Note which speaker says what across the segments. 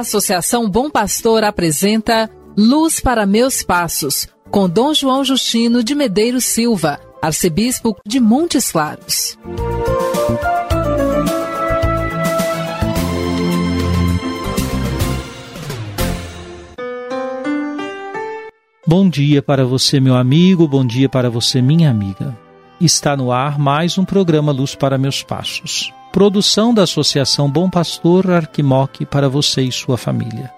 Speaker 1: Associação Bom Pastor apresenta Luz para Meus Passos, com Dom João Justino de Medeiros Silva, arcebispo de Montes Claros.
Speaker 2: Bom dia para você, meu amigo, bom dia para você, minha amiga. Está no ar mais um programa Luz para Meus Passos. Produção da Associação Bom Pastor Arquimoque para você e sua família.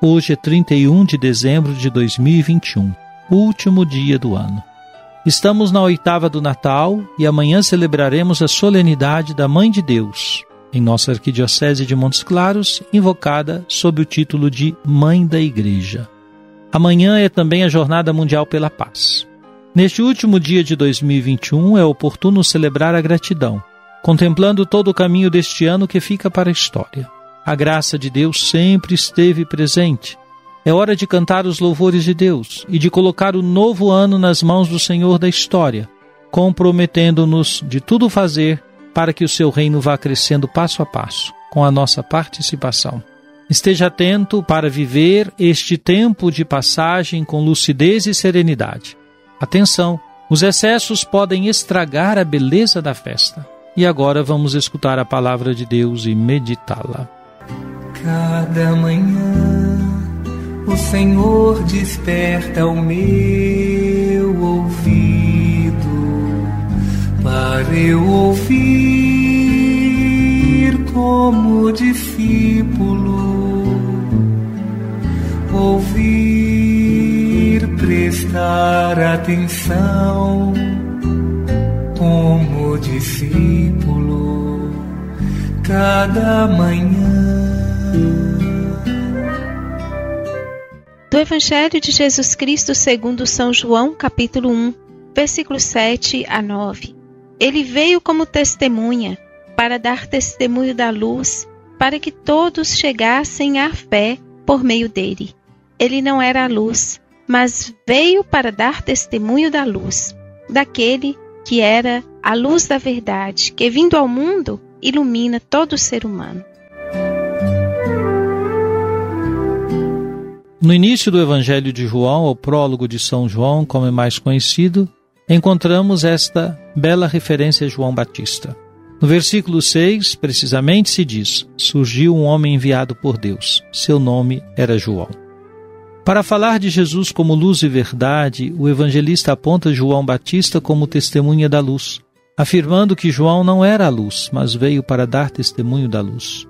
Speaker 2: Hoje é 31 de dezembro de 2021, último dia do ano. Estamos na oitava do Natal e amanhã celebraremos a solenidade da Mãe de Deus, em nossa Arquidiocese de Montes Claros, invocada sob o título de Mãe da Igreja. Amanhã é também a Jornada Mundial pela Paz. Neste último dia de 2021 é oportuno celebrar a gratidão contemplando todo o caminho deste ano que fica para a história. A graça de Deus sempre esteve presente. É hora de cantar os louvores de Deus e de colocar o novo ano nas mãos do Senhor da história, comprometendo-nos de tudo fazer para que o seu reino vá crescendo passo a passo, com a nossa participação. Esteja atento para viver este tempo de passagem com lucidez e serenidade. Atenção, os excessos podem estragar a beleza da festa. E agora vamos escutar a palavra de Deus e meditá-la.
Speaker 3: Cada manhã o Senhor desperta o meu ouvido para eu ouvir como discípulo, ouvir, prestar atenção discípulo cada manhã.
Speaker 4: Do Evangelho de Jesus Cristo segundo São João, capítulo 1, versículos 7 a 9. Ele veio como testemunha para dar testemunho da luz, para que todos chegassem à fé por meio dele. Ele não era a luz, mas veio para dar testemunho da luz, daquele que era a luz da verdade, que vindo ao mundo ilumina todo ser humano.
Speaker 2: No início do Evangelho de João, o prólogo de São João, como é mais conhecido, encontramos esta bela referência a João Batista. No versículo 6, precisamente se diz: Surgiu um homem enviado por Deus. Seu nome era João. Para falar de Jesus como luz e verdade, o evangelista aponta João Batista como testemunha da luz, afirmando que João não era a luz, mas veio para dar testemunho da luz.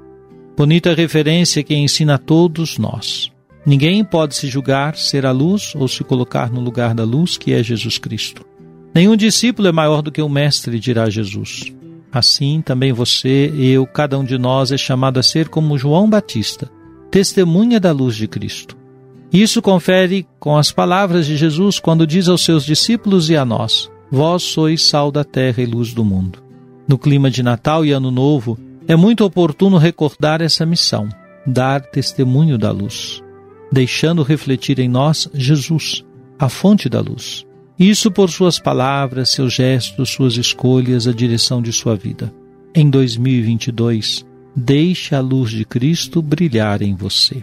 Speaker 2: Bonita referência que ensina a todos nós. Ninguém pode se julgar ser a luz ou se colocar no lugar da luz, que é Jesus Cristo. Nenhum discípulo é maior do que o Mestre, dirá Jesus. Assim, também você, eu, cada um de nós é chamado a ser como João Batista, testemunha da luz de Cristo. Isso confere com as palavras de Jesus quando diz aos seus discípulos e a nós: Vós sois sal da terra e luz do mundo. No clima de Natal e Ano Novo, é muito oportuno recordar essa missão, dar testemunho da luz, deixando refletir em nós Jesus, a fonte da luz. Isso por suas palavras, seus gestos, suas escolhas, a direção de sua vida. Em 2022, deixe a luz de Cristo brilhar em você.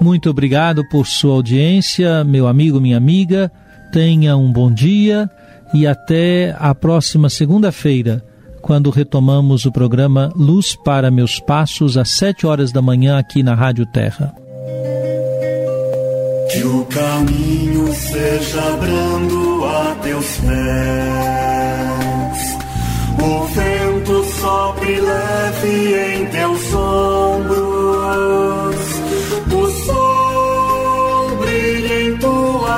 Speaker 2: Muito obrigado por sua audiência, meu amigo, minha amiga. Tenha um bom dia e até a próxima segunda-feira, quando retomamos o programa Luz para Meus Passos, às sete horas da manhã, aqui na Rádio Terra.
Speaker 3: Que o caminho seja brando a teus pés, o vento sopre leve em